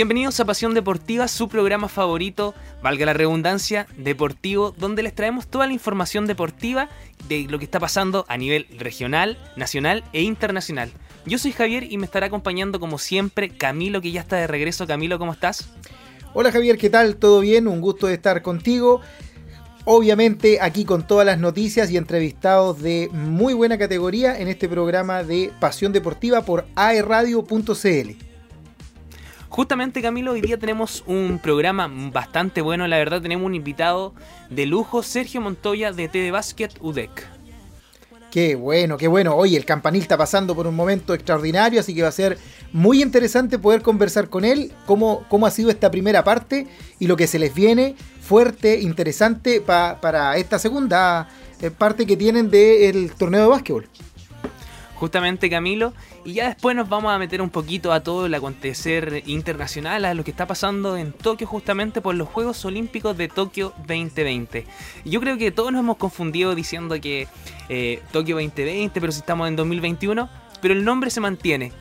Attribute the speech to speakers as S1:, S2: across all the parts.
S1: Bienvenidos a Pasión Deportiva, su programa favorito, valga la redundancia, deportivo, donde les traemos toda la información deportiva de lo que está pasando a nivel regional, nacional e internacional. Yo soy Javier y me estará acompañando como siempre Camilo, que ya está de regreso. Camilo, ¿cómo estás?
S2: Hola Javier, ¿qué tal? ¿Todo bien? Un gusto de estar contigo. Obviamente aquí con todas las noticias y entrevistados de muy buena categoría en este programa de Pasión Deportiva por aerradio.cl.
S1: Justamente Camilo, hoy día tenemos un programa bastante bueno, la verdad tenemos un invitado de lujo, Sergio Montoya de TD Basket UDEC.
S2: Qué bueno, qué bueno. Oye, el campanil está pasando por un momento extraordinario, así que va a ser muy interesante poder conversar con él, cómo, cómo ha sido esta primera parte y lo que se les viene fuerte, interesante para esta segunda eh, parte que tienen del torneo de básquetbol
S1: justamente Camilo, y ya después nos vamos a meter un poquito a todo el acontecer internacional, a lo que está pasando en Tokio justamente por los Juegos Olímpicos de Tokio 2020. Yo creo que todos nos hemos confundido diciendo que eh, Tokio 2020, pero si estamos en 2021, pero el nombre se mantiene.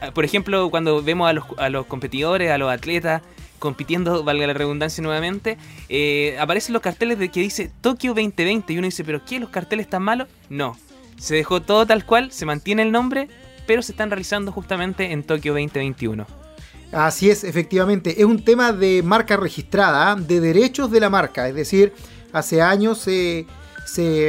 S1: Ah, por ejemplo, cuando vemos a los, a los competidores, a los atletas, compitiendo, valga la redundancia nuevamente, eh, aparecen los carteles de que dice Tokio 2020 y uno dice, pero ¿qué? ¿Los carteles están malos? No, se dejó todo tal cual, se mantiene el nombre, pero se están realizando justamente en Tokio 2021.
S2: Así es, efectivamente. Es un tema de marca registrada, de derechos de la marca. Es decir, hace años se,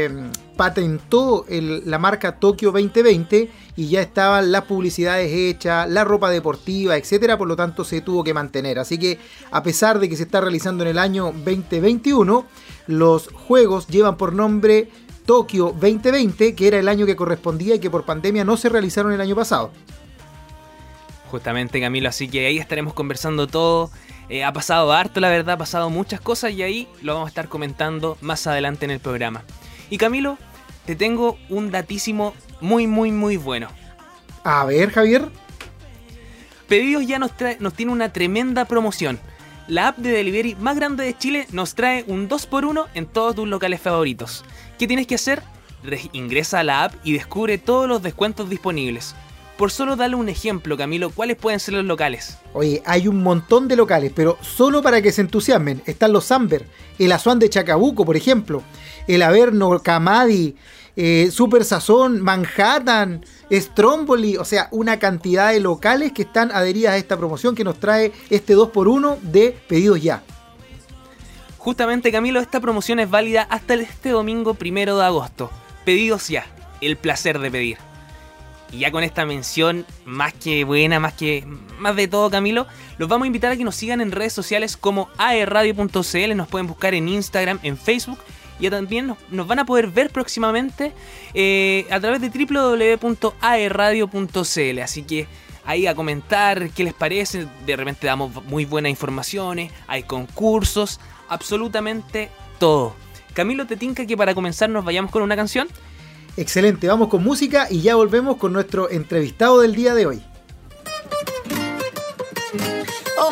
S2: mm, patentó la marca Tokio 2020 y ya estaban las publicidades hechas, la ropa deportiva, etcétera, por lo tanto se tuvo que mantener. Así que a pesar de que se está realizando en el año 2021, los juegos llevan por nombre Tokio 2020, que era el año que correspondía y que por pandemia no se realizaron el año pasado.
S1: Justamente Camilo, así que ahí estaremos conversando todo. Eh, ha pasado harto, la verdad, ha pasado muchas cosas y ahí lo vamos a estar comentando más adelante en el programa. Y Camilo, te tengo un datísimo muy, muy, muy bueno.
S2: A ver, Javier.
S1: Pedidos ya nos, nos tiene una tremenda promoción. La app de delivery más grande de Chile nos trae un 2x1 en todos tus locales favoritos. ¿Qué tienes que hacer? ingresa a la app y descubre todos los descuentos disponibles. Por solo darle un ejemplo, Camilo, ¿cuáles pueden ser los locales?
S2: Oye, hay un montón de locales, pero solo para que se entusiasmen. Están los Amber, el Azuán de Chacabuco, por ejemplo, el Averno, Camadi, eh, Super Sazón, Manhattan, Stromboli, o sea, una cantidad de locales que están adheridas a esta promoción que nos trae este 2x1 de pedidos ya.
S1: Justamente Camilo, esta promoción es válida hasta este domingo primero de agosto. Pedidos ya, el placer de pedir. Y ya con esta mención más que buena, más que más de todo Camilo, los vamos a invitar a que nos sigan en redes sociales como aerradio.cl, nos pueden buscar en Instagram, en Facebook y también nos, van a poder ver próximamente eh, a través de www.aerradio.cl. Así que ahí a comentar qué les parece, de repente damos muy buenas informaciones, hay concursos, absolutamente todo. Camilo, ¿te tinca que para comenzar nos vayamos con una canción?
S2: Excelente, vamos con música y ya volvemos con nuestro entrevistado del día de hoy. Oh,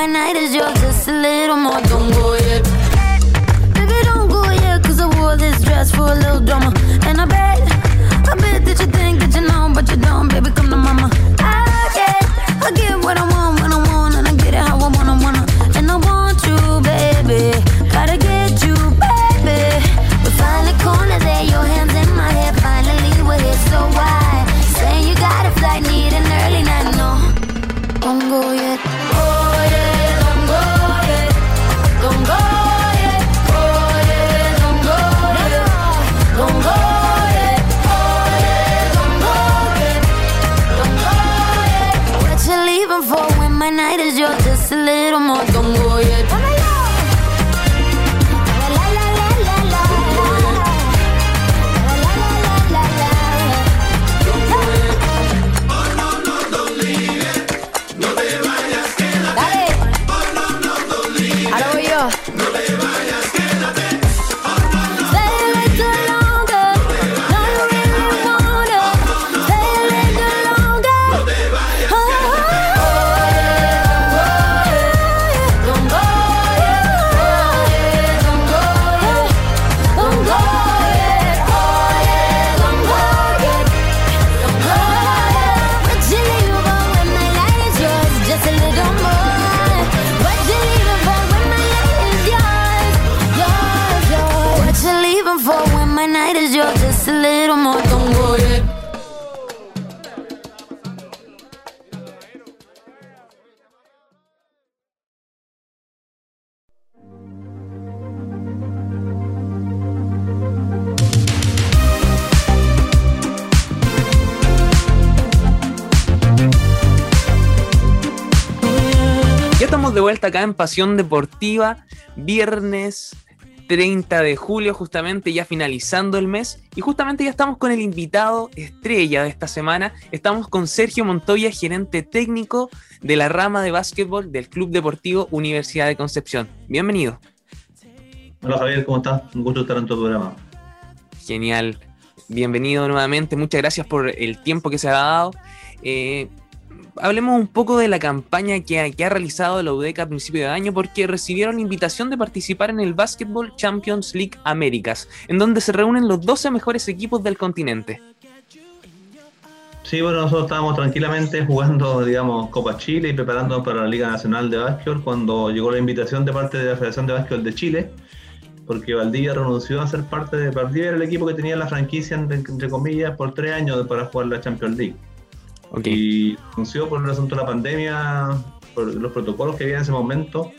S2: my night is yours, just a little more. Don't go yet. Baby, don't go yet, cause I wore this dress for a little drama. And I bet, I bet that you think that you know, but you don't, baby, come to mama.
S1: Vuelta acá en Pasión Deportiva, viernes 30 de julio, justamente ya finalizando el mes. Y justamente ya estamos con el invitado estrella de esta semana. Estamos con Sergio Montoya, gerente técnico de la rama de básquetbol del Club Deportivo Universidad de Concepción. Bienvenido.
S3: Hola Javier, ¿cómo estás? Un gusto estar en tu programa.
S1: Genial. Bienvenido nuevamente. Muchas gracias por el tiempo que se ha dado. Eh, hablemos un poco de la campaña que ha, realizado la UDECA a principio de año porque recibieron invitación de participar en el Basketball Champions League Américas, en donde se reúnen los 12 mejores equipos del continente.
S3: Sí, bueno, nosotros estábamos tranquilamente jugando, digamos, Copa Chile y preparándonos para la Liga Nacional de Básquetbol cuando llegó la invitación de parte de la Federación de Básquetbol de Chile, porque Valdivia renunció a ser parte de Valdivia, era el equipo que tenía la franquicia, entre comillas, por tres años para jugar la Champions League. Y anunció por el asunto de la pandemia, por los protocolos que había en ese momento,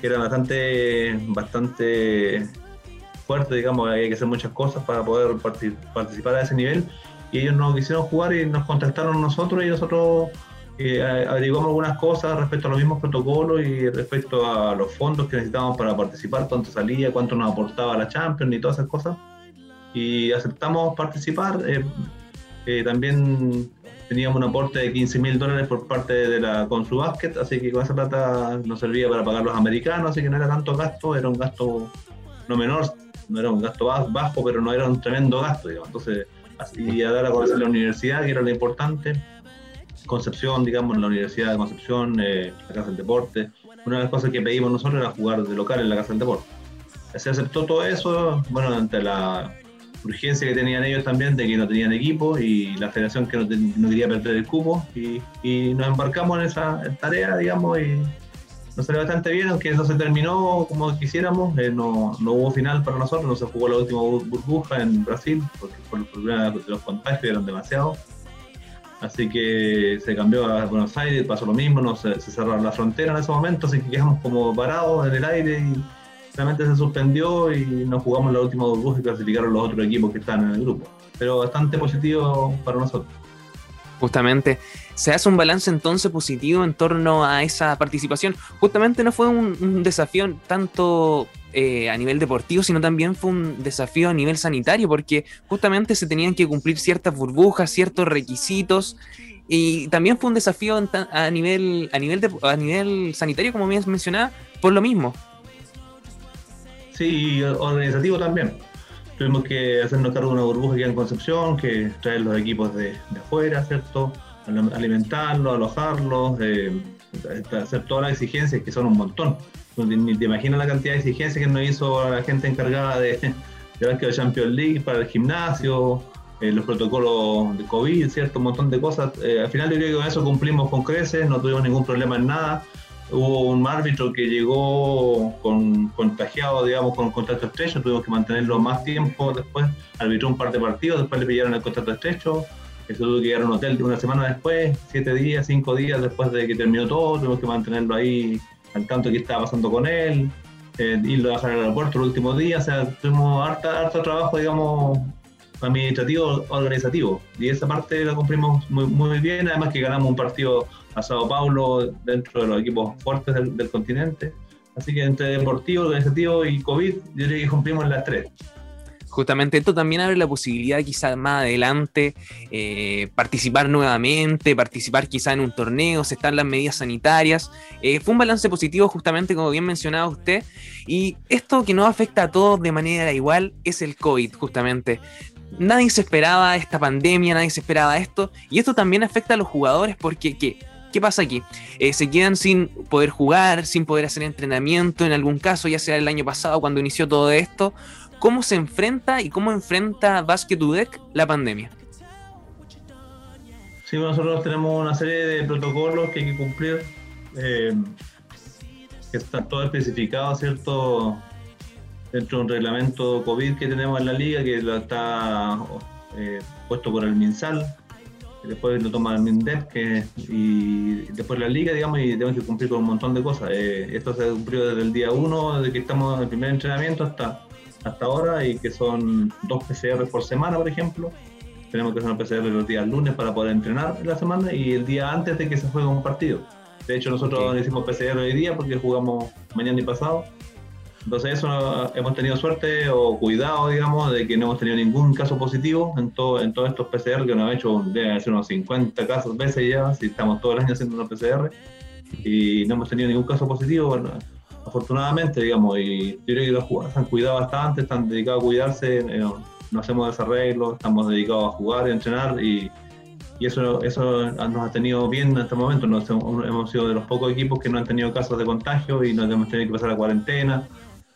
S3: que eran bastante, bastante fuertes, digamos, había que hacer muchas cosas para poder partic participar a ese nivel. Y ellos no quisieron jugar y nos contactaron nosotros y nosotros eh, averiguamos algunas cosas respecto a los mismos protocolos y respecto a los fondos que necesitábamos para participar, cuánto salía, cuánto nos aportaba la Champions y todas esas cosas. Y aceptamos participar. Eh, eh, también teníamos un aporte de 15 mil dólares por parte de la Consu Basket, así que con esa plata nos servía para pagar los americanos, así que no era tanto gasto, era un gasto no menor, no era un gasto bajo, pero no era un tremendo gasto, digamos. Entonces, así a dar a conocer la universidad, que era lo importante, Concepción, digamos, la Universidad de Concepción, eh, la Casa del Deporte. Una de las cosas que pedimos nosotros era jugar de local en la Casa del Deporte. Se aceptó todo eso, bueno, ante la urgencia que tenían ellos también de que no tenían equipo y la federación que no, no quería perder el cupo y, y, nos embarcamos en esa tarea, digamos, y nos salió bastante bien, aunque no se terminó como quisiéramos, eh, no, no, hubo final para nosotros, no se jugó la última burbuja en Brasil, porque por el problema de los contagios eran demasiados. Así que se cambió a Buenos Aires, pasó lo mismo, no se, se cerraron la frontera en ese momento, así que quedamos como parados en el aire y realmente se suspendió y nos jugamos la última burbuja y clasificaron los otros equipos que están en el grupo. Pero bastante positivo para nosotros.
S1: Justamente, se hace un balance entonces positivo en torno a esa participación. Justamente no fue un, desafío tanto eh, a nivel deportivo, sino también fue un desafío a nivel sanitario, porque justamente se tenían que cumplir ciertas burbujas, ciertos requisitos, y también fue un desafío a nivel, a nivel, a nivel sanitario, como bien mencionaba, por lo mismo.
S3: Sí, organizativo también. Tuvimos que hacernos cargo de una burbuja aquí en Concepción, que traer los equipos de, de afuera, ¿cierto? Alimentarlos, alojarlos, eh, hacer todas las exigencias, que son un montón. Ni te imaginas la cantidad de exigencias que nos hizo la gente encargada de, de Básquet Champions League para el gimnasio, eh, los protocolos de COVID, ¿cierto? Un montón de cosas. Eh, al final yo creo que con eso cumplimos con creces, no tuvimos ningún problema en nada hubo un árbitro que llegó con contagiado, digamos, con contrato estrecho, tuvimos que mantenerlo más tiempo después, arbitró un par de partidos, después le pillaron el contrato estrecho, eso tuvo que llegar a un hotel una semana después, siete días, cinco días después de que terminó todo, tuvimos que mantenerlo ahí al tanto de qué estaba pasando con él, eh, irlo a dejar al aeropuerto los últimos días, o sea, tuvimos harta, harto trabajo, digamos, administrativo, organizativo, y esa parte la cumplimos muy, muy bien, además que ganamos un partido a Sao Paulo dentro de los equipos fuertes del, continente. Así que entre deportivo, organizativo y COVID, yo diría que cumplimos las tres.
S1: Justamente esto también abre la posibilidad quizás más adelante eh, participar nuevamente, participar quizá en un torneo, se están las medidas sanitarias. Eh, fue un balance positivo justamente como bien mencionaba usted y esto que nos afecta a todos de manera igual es el COVID justamente nadie se esperaba esta pandemia, nadie se esperaba esto, y esto también afecta a los jugadores porque ¿qué, ¿qué pasa aquí? Eh, se quedan sin poder jugar, sin poder hacer entrenamiento en algún caso, ya sea el año pasado cuando inició todo esto. ¿Cómo se enfrenta y cómo enfrenta Basket UDEC la pandemia?
S3: Sí, nosotros tenemos una serie de protocolos que hay que cumplir, eh, que están todos especificados, ¿cierto? dentro de un reglamento COVID que tenemos en la liga, que lo está eh, puesto por el MinSal, después lo toma el MINDEP que, y después la liga, digamos, y tenemos que cumplir con un montón de cosas. Eh, esto se cumplió desde el día 1, desde que estamos en el primer entrenamiento hasta, hasta ahora, y que son dos PCR por semana, por ejemplo. Tenemos que hacer una PCR los días lunes para poder entrenar en la semana y el día antes de que se juegue un partido. De hecho, nosotros hicimos PCR hoy día porque jugamos mañana y pasado entonces eso hemos tenido suerte o cuidado, digamos, de que no hemos tenido ningún caso positivo en, todo, en todos estos PCR que nos han hecho, debe ser unos 50 casos veces ya, si estamos todo el año haciendo unos PCR, y no hemos tenido ningún caso positivo, bueno, afortunadamente, digamos, y yo creo que los jugadores han cuidado bastante, están dedicados a cuidarse, eh, no hacemos desarreglos, estamos dedicados a jugar y entrenar, y, y eso, eso nos ha tenido bien en este momento, nos, hemos sido de los pocos equipos que no han tenido casos de contagio y no hemos tenido que pasar a cuarentena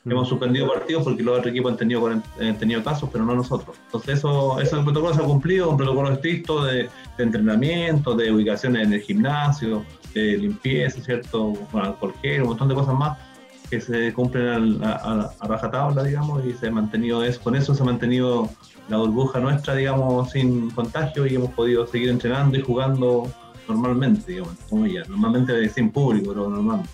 S3: Hemos suspendido partidos porque los otros equipos han tenido, han tenido casos, pero no nosotros. Entonces, eso, eso el protocolo se ha cumplido, un protocolo estricto de, entrenamiento, de ubicaciones en el gimnasio, de limpieza, ¿cierto? Bueno, alcohol un montón de cosas más que se cumplen a, rajatabla, digamos, y se ha mantenido eso. Con eso se ha mantenido la burbuja nuestra, digamos, sin contagio y hemos podido seguir entrenando y jugando normalmente, digamos, como ya, normalmente sin público, pero normalmente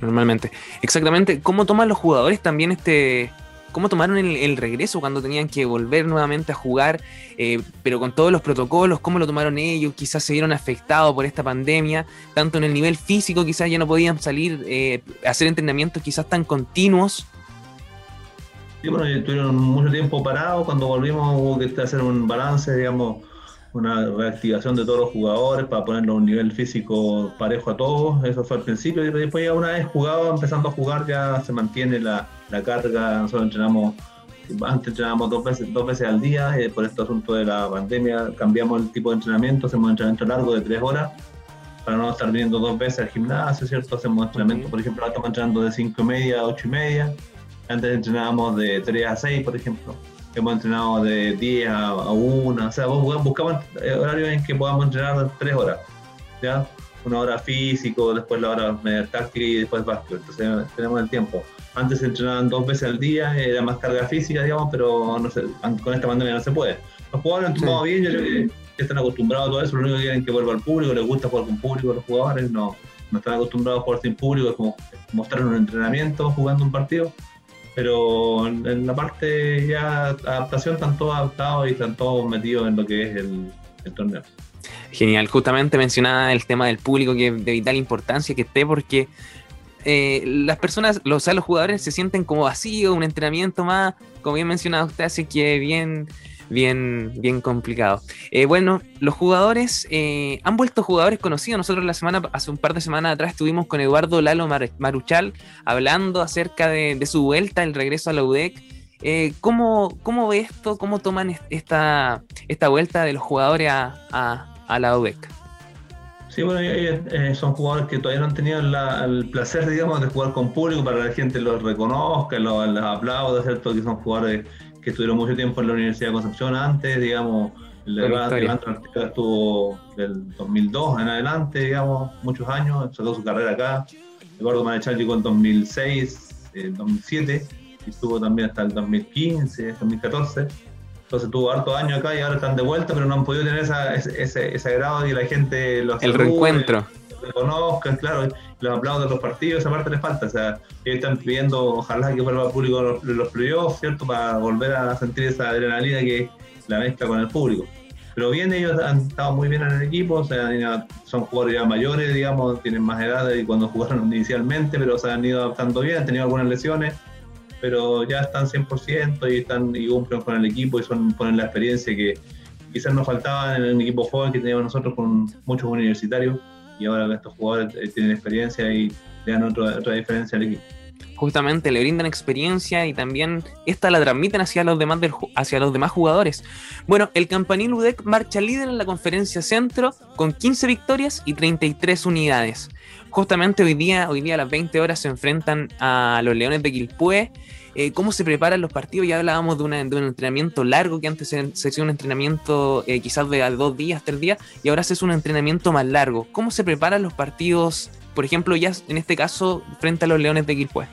S1: normalmente. Exactamente, ¿cómo toman los jugadores también este... ¿Cómo tomaron el, regreso cuando tenían que volver nuevamente a jugar, eh, pero con todos los protocolos? ¿Cómo lo tomaron ellos? Quizás se vieron afectados por esta pandemia, tanto en el nivel físico, quizás ya no podían salir eh, hacer entrenamientos quizás tan continuos.
S3: Sí, bueno, estuvieron mucho tiempo parados, cuando volvimos hubo que hacer un balance, digamos, una reactivación de todos los jugadores para ponerlo a un nivel físico parejo a todos. Eso fue al principio y después ya una vez jugado, empezando a jugar, ya se mantiene la, la carga. Nosotros entrenamos, antes entrenábamos dos veces, dos veces al día, y por este asunto de la pandemia cambiamos el tipo de entrenamiento, hacemos entrenamiento largo de tres horas para no estar viniendo dos veces al gimnasio, ¿cierto? Hacemos entrenamiento, por ejemplo, ahora estamos entrenando de cinco y media a ocho y media. Antes entrenábamos de 3 a 6, por ejemplo hemos entrenado de 10 a 1, o sea, buscamos horarios en que podamos entrenar 3 horas, ¿ya? Una hora físico, después la hora media táctica y después básquet, entonces tenemos el tiempo. Antes se entrenaban dos veces al día, era más carga física, digamos, pero no sé, con esta pandemia no se puede. Los jugadores han tomado bien, yo creo que están acostumbrados a todo eso, lo único que quieren es que vuelva al público, les gusta jugar con público, los jugadores no, no están acostumbrados a jugar sin público, es como mostrar un entrenamiento jugando un partido pero en la parte ya adaptación están todos adaptados y están todos metidos en lo que es el, torneo.
S1: Genial, justamente mencionaba el tema del público que es de vital importancia que esté porque eh, las personas, o sea, los jugadores se sienten como vacíos, un entrenamiento más, como bien mencionaba usted, así que bien bien, bien complicado. Eh, bueno, los jugadores eh, han vuelto jugadores conocidos. Nosotros la semana, hace un par de semanas atrás estuvimos con Eduardo Lalo Maruchal hablando acerca de, su vuelta, el regreso a la UDEC. Eh, ¿cómo, ¿cómo, ve esto? ¿Cómo toman esta, esta vuelta de los jugadores a, la UDEC?
S3: Sí, bueno, son jugadores que todavía no han tenido el placer, digamos, de jugar con público para que la gente los reconozca, los, los aplaude, ¿cierto? Que son jugadores que estuvieron mucho tiempo en la Universidad de Concepción antes, digamos, el Leandro estuvo del 2002 en adelante, digamos, muchos años, sacó su carrera acá. Eduardo Manechal llegó en 2006, 2007, eh, y estuvo también hasta el 2015, 2014. Entonces tuvo harto años acá y ahora están de vuelta, pero no han podido tener esa, ese, ese, agrado y la gente los
S1: El reencuentro.
S3: Reconozcan, claro, los aplausos de los partidos, esa parte les falta. O sea, ellos están pidiendo, ojalá que vuelva el público los, los playoffs, ¿cierto? Para volver a sentir esa adrenalina que la mezcla con el público. Pero bien, ellos han estado muy bien en el equipo, o sea, son jugadores ya mayores, digamos, tienen más edad de cuando jugaron inicialmente, pero se han ido adaptando bien, han tenido algunas lesiones, pero ya están 100% y están y cumplen con el equipo y son ponen la experiencia que quizás nos faltaba en el equipo joven que teníamos nosotros con muchos universitarios y ahora estos jugadores eh, tienen experiencia y le dan otra, otra diferencia al equipo.
S1: Justamente le brindan experiencia y también esta la transmiten hacia los demás, hacia los demás jugadores. Bueno, el Campanil UDEC marcha líder en la conferencia centro con 15 victorias y 33 unidades. Justamente hoy día, hoy día a las 20 horas se enfrentan a los Leones de Quilpué eh, cómo se preparan los partidos. Ya hablábamos de, un entrenamiento largo, que antes se, hacía un entrenamiento eh, quizás de dos días, tres días, y ahora se hace un entrenamiento más largo. ¿Cómo se preparan los partidos, por ejemplo, ya en este caso, frente a los Leones de Quilpué?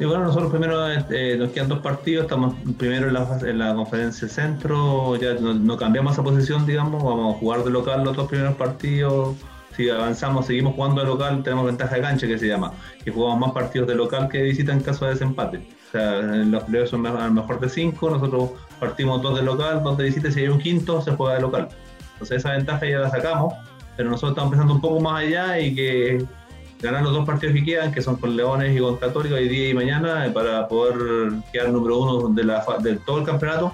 S3: Sí, bueno, nosotros primero eh, nos quedan dos partidos, estamos primero en la, en la conferencia centro, ya no, cambiamos esa posición, digamos, vamos a jugar de local los dos primeros partidos, si avanzamos, seguimos jugando de local, tenemos ventaja de cancha que se llama, que jugamos más partidos de local que de visita en caso de desempate. O sea, los playoffs son a lo mejor de cinco, nosotros partimos dos de local, dos de visita, si hay un quinto, se juega de local. Entonces esa ventaja ya la sacamos, pero nosotros estamos pensando un poco más allá y que ganar los dos partidos que quedan, que son con Leones y con Católica, hoy día y mañana, eh, para poder quedar número uno de, la, de todo el campeonato.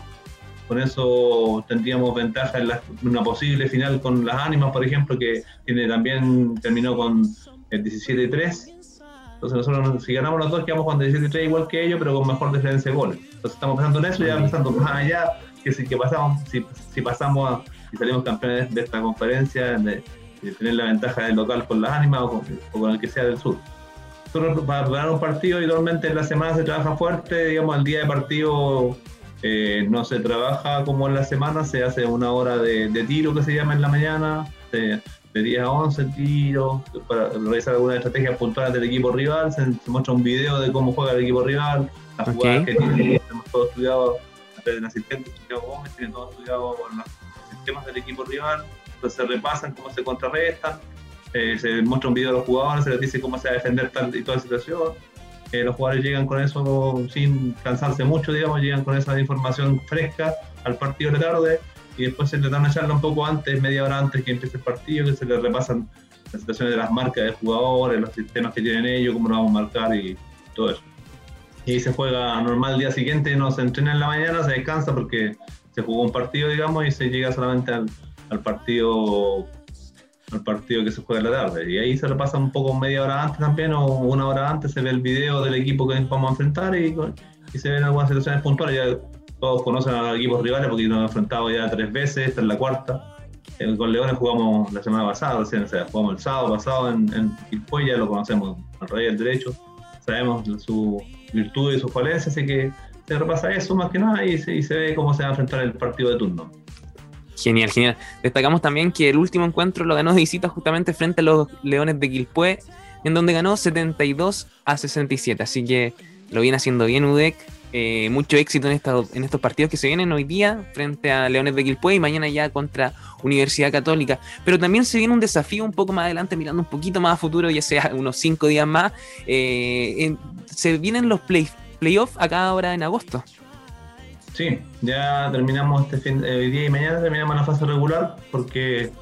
S3: Con eso tendríamos ventaja en, una posible final con las Ánimas, por ejemplo, que tiene también terminó con el 17 3. Entonces nosotros si ganamos los dos quedamos con 17 3 igual que ellos, pero con mejor diferencia de goles. Entonces estamos pensando en eso, ya pensando más allá, que si, que pasamos, si, si pasamos y salimos campeones de esta conferencia, de, tener la ventaja del local con las ánimas o con, el que sea del sur. Nosotros para ganar un partido habitualmente en la semana se trabaja fuerte, digamos, el día de partido eh, no se trabaja como en la semana, se hace una hora de, tiro que se llama en la mañana, de, 10 a 11 tiros, para realizar algunas estrategias puntuales del equipo rival, se, muestra un video de cómo juega el equipo rival, las jugadas que tiene, hemos todo estudiado, el asistente Santiago Gómez tiene todo estudiado los sistemas del equipo rival, entonces se repasan cómo se contrarrestan, eh, se muestra un video de los jugadores, se les dice cómo se va a defender tal y toda situación. Eh, los jugadores llegan con eso sin cansarse mucho, digamos, llegan con esa información fresca al partido de tarde y después se les da una charla un poco antes, media hora antes que empiece el partido, que se les repasan las situaciones de las marcas de jugadores, los sistemas que tienen ellos, cómo lo vamos a marcar y todo eso. Y se juega normal el día siguiente, no se entrena en la mañana, se descansa porque se jugó un partido, digamos, y se llega solamente al partido al partido que se juega en la tarde. Y ahí se repasa un poco media hora antes también o una hora antes, se ve el video del equipo que vamos a enfrentar y, se ven algunas situaciones puntuales. Ya todos conocen a los equipos rivales porque nos hemos enfrentado ya tres veces, esta es la cuarta. Con Leones jugamos la semana pasada, o sea, jugamos el sábado pasado en, en ya lo conocemos al rey del derecho, sabemos su virtud y sus falencias, así que se repasa eso más que nada y y se ve cómo se va a enfrentar el partido de turno.
S1: Genial, genial. Destacamos también que el último encuentro lo ganó de visita justamente frente a los Leones de Quilpué, en donde ganó 72 a 67. Así que lo viene haciendo bien UDEC. Eh, mucho éxito en, en estos partidos que se vienen hoy día frente a Leones de Quilpué y mañana ya contra Universidad Católica. Pero también se viene un desafío un poco más adelante, mirando un poquito más a futuro, ya sea unos cinco días más. Eh, se vienen los play, playoffs acá ahora en agosto.
S3: Sí, ya terminamos este fin, eh, día y mañana terminamos la fase regular porque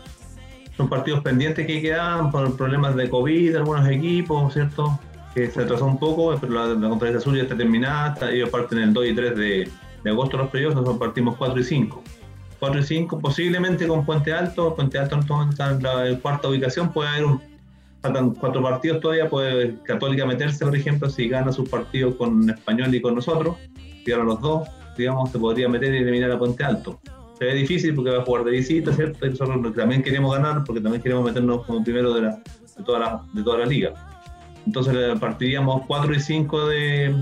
S3: son partidos pendientes que quedan por problemas de COVID, algunos equipos, ¿cierto? Que se atrasó un poco, pero la, conferencia azul ya está terminada, ellos parten el 2 y 3 de, agosto los periodos, nosotros partimos 4 y 5. 4 y 5, posiblemente con Puente Alto, Puente Alto está en la cuarta ubicación, puede haber un, faltan cuatro partidos todavía, puede Católica meterse, por ejemplo, si gana sus partidos con Español y con nosotros, ganan los dos, digamos, se podría meter y eliminar a Puente Alto. Se ve difícil porque va a jugar de visita, ¿cierto? Y nosotros también queremos ganar porque también queremos meternos como primero de, toda, la, de toda la liga. Entonces partiríamos 4 y 5 de,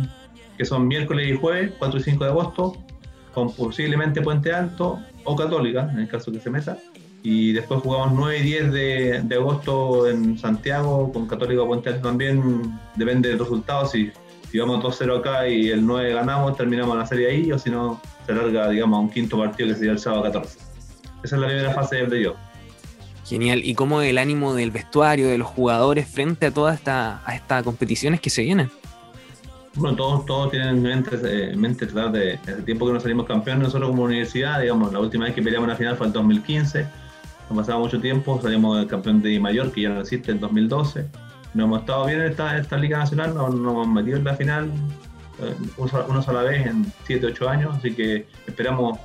S3: que son miércoles y jueves, 4 y 5 de agosto, con posiblemente Puente Alto o Católica, en el caso que se meta. Y después jugamos 9 y 10 de, de agosto en Santiago, con Católica o Puente Alto también, depende del resultado, si si vamos 2-0 acá y el 9 ganamos, terminamos la serie ahí, o si no, se larga, digamos, a un quinto partido que sería el sábado 14. Esa es la primera fase del playoff.
S1: Genial. ¿Y cómo el ánimo del vestuario, de los jugadores frente a todas esta, estas competiciones que se vienen?
S3: Bueno, todos, todos tienen en mente, eh, mente tratar de, desde el tiempo que nos salimos campeones nosotros como universidad, digamos, la última vez que peleamos una final fue en 2015, no pasaba mucho tiempo, salimos campeón de Mayor, que ya no existe, en 2012 no hemos estado bien en esta, esta Liga Nacional, no, nos hemos metido en la final eh, una sola vez en 7, 8 años, así que esperamos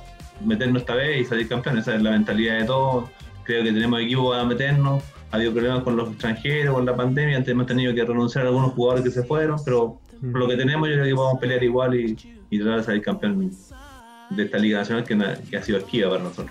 S3: meternos esta vez y salir campeones, esa es la mentalidad de todos, creo que tenemos equipo para meternos, ha habido problemas con los extranjeros, con la pandemia, antes hemos tenido que renunciar a algunos jugadores que se fueron, pero por lo que tenemos yo creo que podemos pelear igual y, y tratar de salir campeón de esta Liga Nacional que, que ha sido esquiva para nosotros.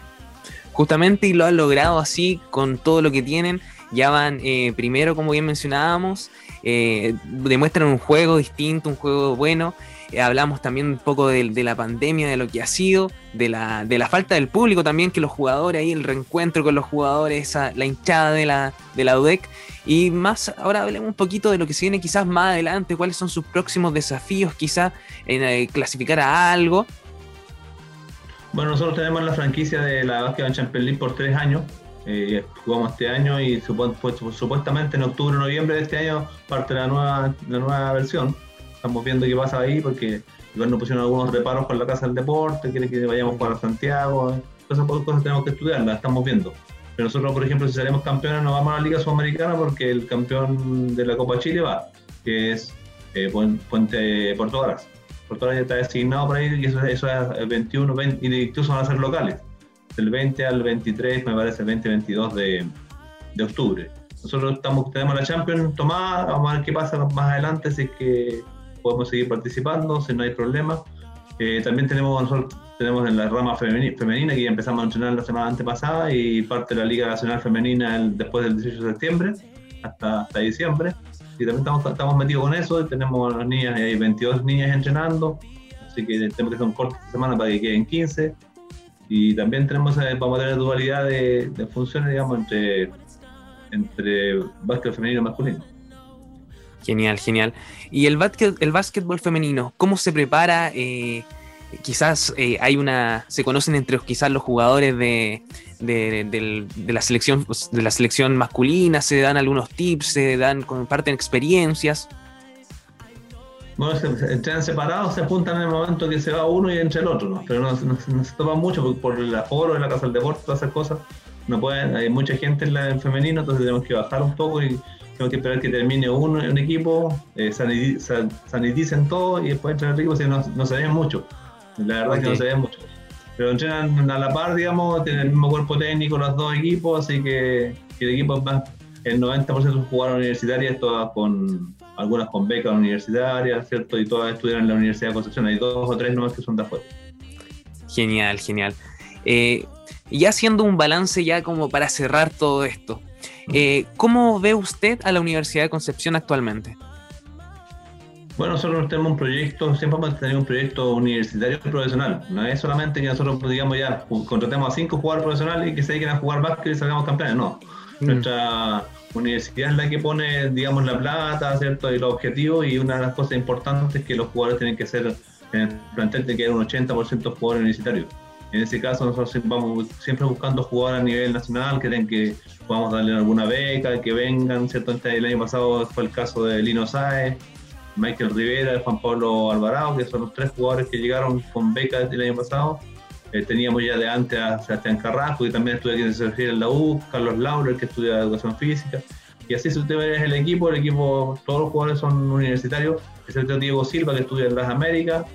S1: Justamente y lo han logrado así con todo lo que tienen ya van eh, primero, como bien mencionábamos, eh, demuestran un juego distinto, un juego bueno. eh, hablamos también un poco de, la pandemia, de lo que ha sido, de la, de la falta del público también, que los jugadores ahí, el reencuentro con los jugadores, la hinchada de la, de la. Y más, ahora hablemos un poquito de lo que se viene quizás más adelante, cuáles son sus próximos desafíos, quizás en eh, clasificar a algo.
S3: Bueno, nosotros tenemos la franquicia de la Basketball Champions League por tres años. Eh, jugamos este año y pues, supuestamente en octubre noviembre de este año parte la nueva, la nueva versión. Estamos viendo qué pasa ahí porque igual nos pusieron algunos reparos con la Casa del Deporte, quiere que vayamos para Santiago, todas esas cosas tenemos que estudiarlas, estamos viendo. Pero nosotros, por ejemplo, si salimos campeones, no vamos a la Liga Sudamericana porque el campeón de la Copa Chile va, que es eh, Puente. Puerto Varas ya está designado para ir y eso, eso es el 21, 20, y incluso van a ser locales del 20 al 23, me parece, el 20-22 de, de octubre. Nosotros estamos, tenemos la Champions tomada, vamos a ver qué pasa más adelante, si es que podemos seguir participando, si no hay problema. Eh, también tenemos, nosotros tenemos en la rama femenina, que ya empezamos a entrenar la semana antepasada y parte de la Liga Nacional Femenina después del 18 de septiembre hasta, hasta diciembre. Y también estamos, estamos metidos con eso, tenemos las niñas, hay 22 niñas entrenando, así que tenemos que hacer un corte de semana para que queden 15 y también tenemos, eh, vamos a tener dualidad de, funciones, digamos, entre, entre básquet femenino y masculino.
S1: Genial, genial. ¿Y el, básquet, el básquetbol femenino, cómo se prepara? Eh, quizás eh, hay una. se conocen entre quizás los jugadores de, de, de, la selección de la selección masculina, se dan algunos tips, se dan, comparten experiencias.
S3: Bueno, se, entrenan separados, se apuntan en el momento que se va uno y entra el otro, ¿no? Pero no, se toma mucho por, por el aforo de la casa del deporte, todas esas cosas. No pueden, hay mucha gente en, la, femenino, entonces tenemos que bajar un poco y tenemos que esperar que termine uno en un equipo, eh, saniticen todo y después entran el equipo, si no, no se ven mucho. La verdad es que no se ven mucho. Pero entrenan a la par, digamos, tienen el mismo cuerpo técnico los dos equipos, así que, el equipo más, el 90% son jugadores universitarias, todas con algunas con becas universitarias, ¿cierto? Y todas estudian en la Universidad de Concepción. Hay dos o tres nomás que son de afuera.
S1: Genial, genial. Eh, ya haciendo un balance ya como para cerrar todo esto, eh, ¿cómo ve usted a la Universidad de Concepción actualmente?
S3: Bueno, nosotros tenemos un proyecto, siempre hemos tenido un proyecto universitario profesional. No es solamente que nosotros, digamos, ya contratemos a cinco jugadores profesionales y que se dediquen a jugar básquet y salgamos campeones. No. Mm. Nuestra universidad es la que pone, digamos, la plata, ¿cierto? Y los objetivos, y una de las cosas importantes es que los jugadores tienen que ser, en el plantel de que un 80% jugadores universitarios. En ese caso, nosotros vamos siempre buscando jugadores a nivel nacional, que den que podamos darle alguna beca, que vengan, ¿cierto? Este, el año pasado fue el caso de Lino Saez, Michael Rivera Juan Pablo Alvarado, que son los tres jugadores que llegaron con becas el año pasado. Eh, teníamos ya de antes a Sebastián Carrasco, que también estudia aquí en la U, Carlos Laurer, que estudia educación física. Y así si usted ve el equipo, el equipo, todos los jugadores son universitarios, excepto Diego Silva, que estudia en las Américas,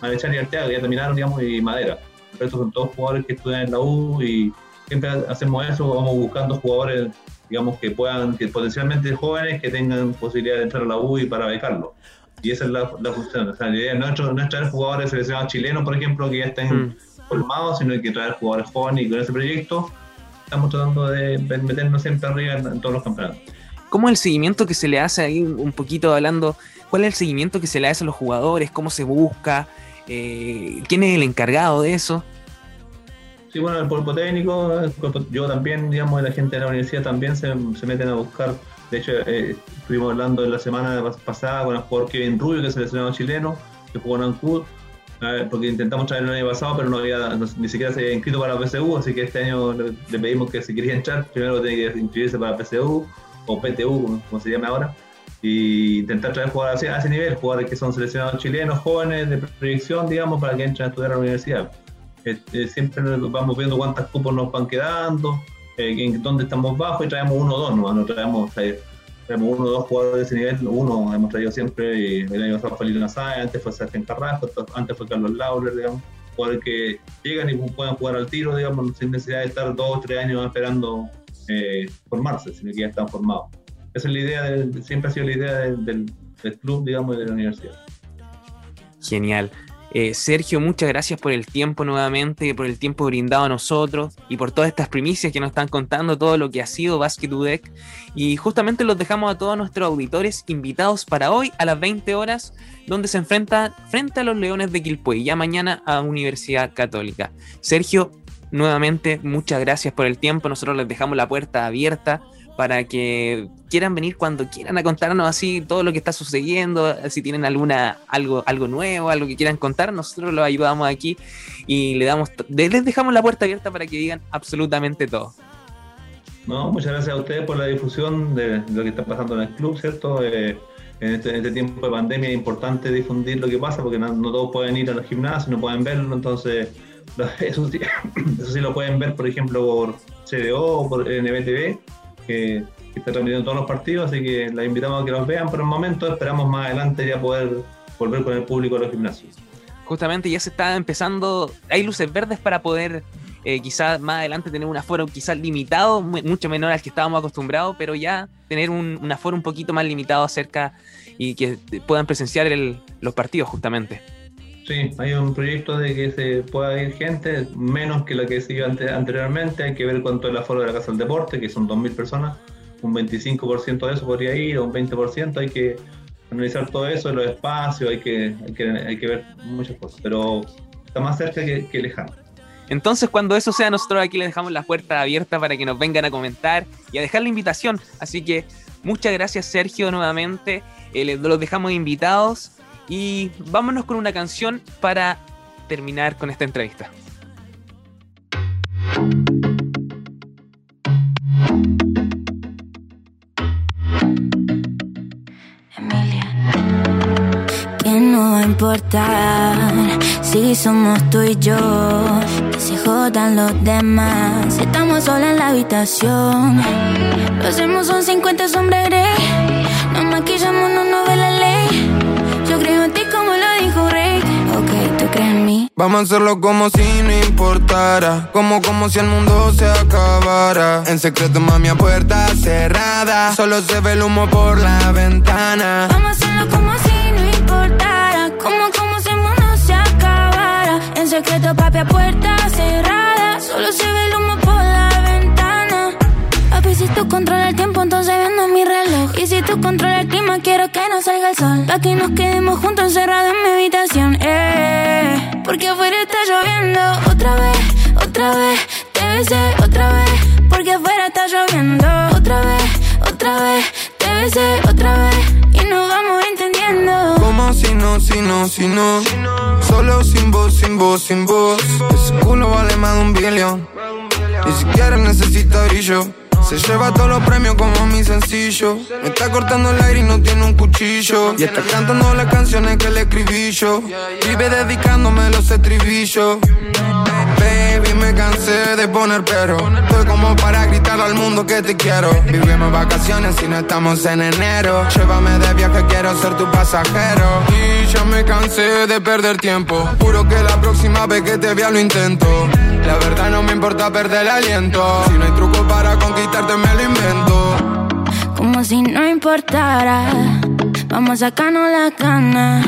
S3: Alexander y Arteaga, que ya terminaron, digamos, y Madera. Estos son todos jugadores que estudian en la U y siempre hacemos eso, vamos buscando jugadores, digamos, que puedan, que potencialmente jóvenes, que tengan posibilidad de entrar a la U y para becarlo y esa es la, función. O sea, la idea no es, traer jugadores seleccionados chilenos, por ejemplo, que ya estén mm. formados, sino que traer jugadores jóvenes y con ese proyecto estamos tratando de meternos siempre arriba en, todos los campeonatos.
S1: ¿Cómo es el seguimiento que se le hace ahí, un poquito hablando, cuál es el seguimiento que se le hace a los jugadores, cómo se busca, eh, quién es el encargado de eso?
S3: Sí, bueno, el cuerpo técnico, yo también, digamos, la gente de la universidad también se, se meten a buscar de hecho, eh, estuvimos hablando en la semana pasada con el jugador Kevin Rubio, que es seleccionado chileno, que jugó en Ancud, porque intentamos traerlo el año pasado, pero no había, ni siquiera se había inscrito para la PSU, así que este año le, pedimos que si quería entrar, primero tiene que inscribirse para PSU o PTU, como, se llama ahora, y intentar traer jugadores a ese nivel, jugadores que son seleccionados chilenos, jóvenes, de proyección, digamos, para que entren a estudiar a la universidad. Este, siempre vamos viendo cuántas cupos nos van quedando, eh, en dónde estamos bajos y traemos uno o dos, no, traemos, eh, traemos uno o dos jugadores de ese nivel, uno hemos traído siempre, y el año pasado fue Lino antes fue Sergio Carrasco, antes fue Carlos Lauler, digamos, jugadores que llegan y puedan jugar al tiro, digamos, sin necesidad de estar dos o tres años esperando eh, formarse, sino que ya están formados. Esa es la idea, siempre ha sido la idea del, del, club, digamos, y de la universidad.
S1: Genial. Eh, Sergio, muchas gracias por el tiempo nuevamente, por el tiempo brindado a nosotros y por todas estas primicias que nos están contando, todo lo que ha sido Basket UDEC. Y justamente los dejamos a todos nuestros auditores invitados para hoy a las 20 horas, donde se enfrenta frente a los Leones de Quilpué y ya mañana a Universidad Católica. Sergio, nuevamente, muchas gracias por el tiempo. Nosotros les dejamos la puerta abierta para que quieran venir cuando quieran a contarnos así todo lo que está sucediendo, si tienen alguna algo algo nuevo, algo que quieran contar, nosotros los ayudamos aquí y le damos les dejamos la puerta abierta para que digan absolutamente todo.
S3: No, muchas gracias a ustedes por la difusión de, lo que está pasando en el club, ¿cierto? Eh, este, en, este, tiempo de pandemia es importante difundir lo que pasa porque no, todos pueden ir a los gimnasios, no pueden verlo, entonces eso eso sí lo pueden ver, por ejemplo, por CDO o por NBTV que, está transmitiendo todos los partidos, así que la invitamos a que los vean por el momento. Esperamos más adelante ya poder volver con el público a los gimnasios.
S1: Justamente ya se está empezando, hay luces verdes para poder eh, quizás más adelante tener un aforo quizás limitado, mucho menor al que estábamos acostumbrados, pero ya tener un, aforo un poquito más limitado acerca y que puedan presenciar los partidos justamente.
S3: Sí, hay un proyecto de que se pueda ir gente, menos que lo que se iba anteriormente. Hay que ver cuánto es el aforo de la Casa del Deporte, que son 2.000 personas. Un 25% de eso podría ir, o un 20%. Hay que analizar todo eso, los espacios, hay que, hay que, hay que ver muchas cosas. Pero está más cerca que, lejano.
S1: Entonces, cuando eso sea, nosotros aquí les dejamos la puerta abierta para que nos vengan a comentar y a dejar la invitación. Así que muchas gracias, Sergio, nuevamente. Eh, los dejamos invitados y vámonos con una canción para terminar con esta entrevista.
S2: No va a importar si somos tú y yo, que se jodan los demás. Estamos solos en la habitación, lo hacemos son 50 sombras Nos maquillamos, no nos ve la ley
S4: Vamos a hacerlo como si no importara. Como, como si el mundo se acabara. En secreto, mami, a puerta cerrada. Solo se ve el humo por la ventana.
S2: Vamos a hacerlo como si no importara. Como, como si el mundo se acabara. En secreto, papi, a puerta cerrada. Solo se ve el humo por la ventana. Papi, si tú controlas el tiempo, entonces vendo mi reloj. Y si tú controlas el clima, quiero que no salga el sol. Pa' que nos quedemos juntos encerrados en mi habitación. Eh, afuera está lloviendo. Otra vez, otra vez, te besé otra vez. Porque afuera está lloviendo. Otra vez, otra vez, te besé otra vez. Y nos vamos entendiendo.
S4: Como si no, si no, si no. Solo sin voz, sin voz, sin voz. Ese culo vale más de un billón. Ni siquiera necesita brillo. Se lleva todos los premios como mi sencillo. Me está cortando el aire y no tiene un cuchillo. Y está cantando las canciones que le escribí yo. Vive dedicándome los estribillos. Me cansé de poner pero. Estoy como para gritar al mundo que te quiero. Vivimos vacaciones y no estamos en enero. Llévame de viaje, quiero ser tu pasajero. Y ya me cansé de perder tiempo. Juro que la próxima vez que te vea lo intento. La verdad no me importa perder el aliento. Si no hay truco para conquistarte, me lo invento.
S2: Como si no importara. Vamos a sacarnos la cana.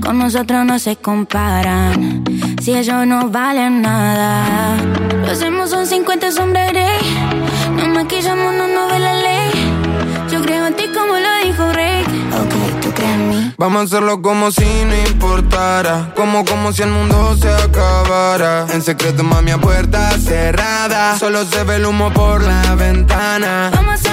S2: Con nosotros no se comparan. Si ellos no valen nada. Lo hacemos son 50 sombras Nos maquillamos, no nos ve la ley. Yo creo en ti como lo dijo Rey. Ok, tú crees en mí.
S4: Vamos a hacerlo como si no importara. Como, como si el mundo se acabara. En secreto, mami, a puerta cerrada. Solo se ve el humo por la ventana.
S2: Vamos a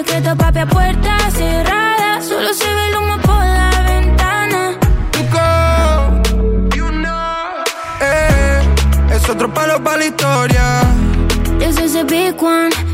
S2: secreto, papi, a puerta cerrada. Solo se ve el humo por la ventana.
S4: You know. Eh, es otro palo para la historia.
S2: This is a big one.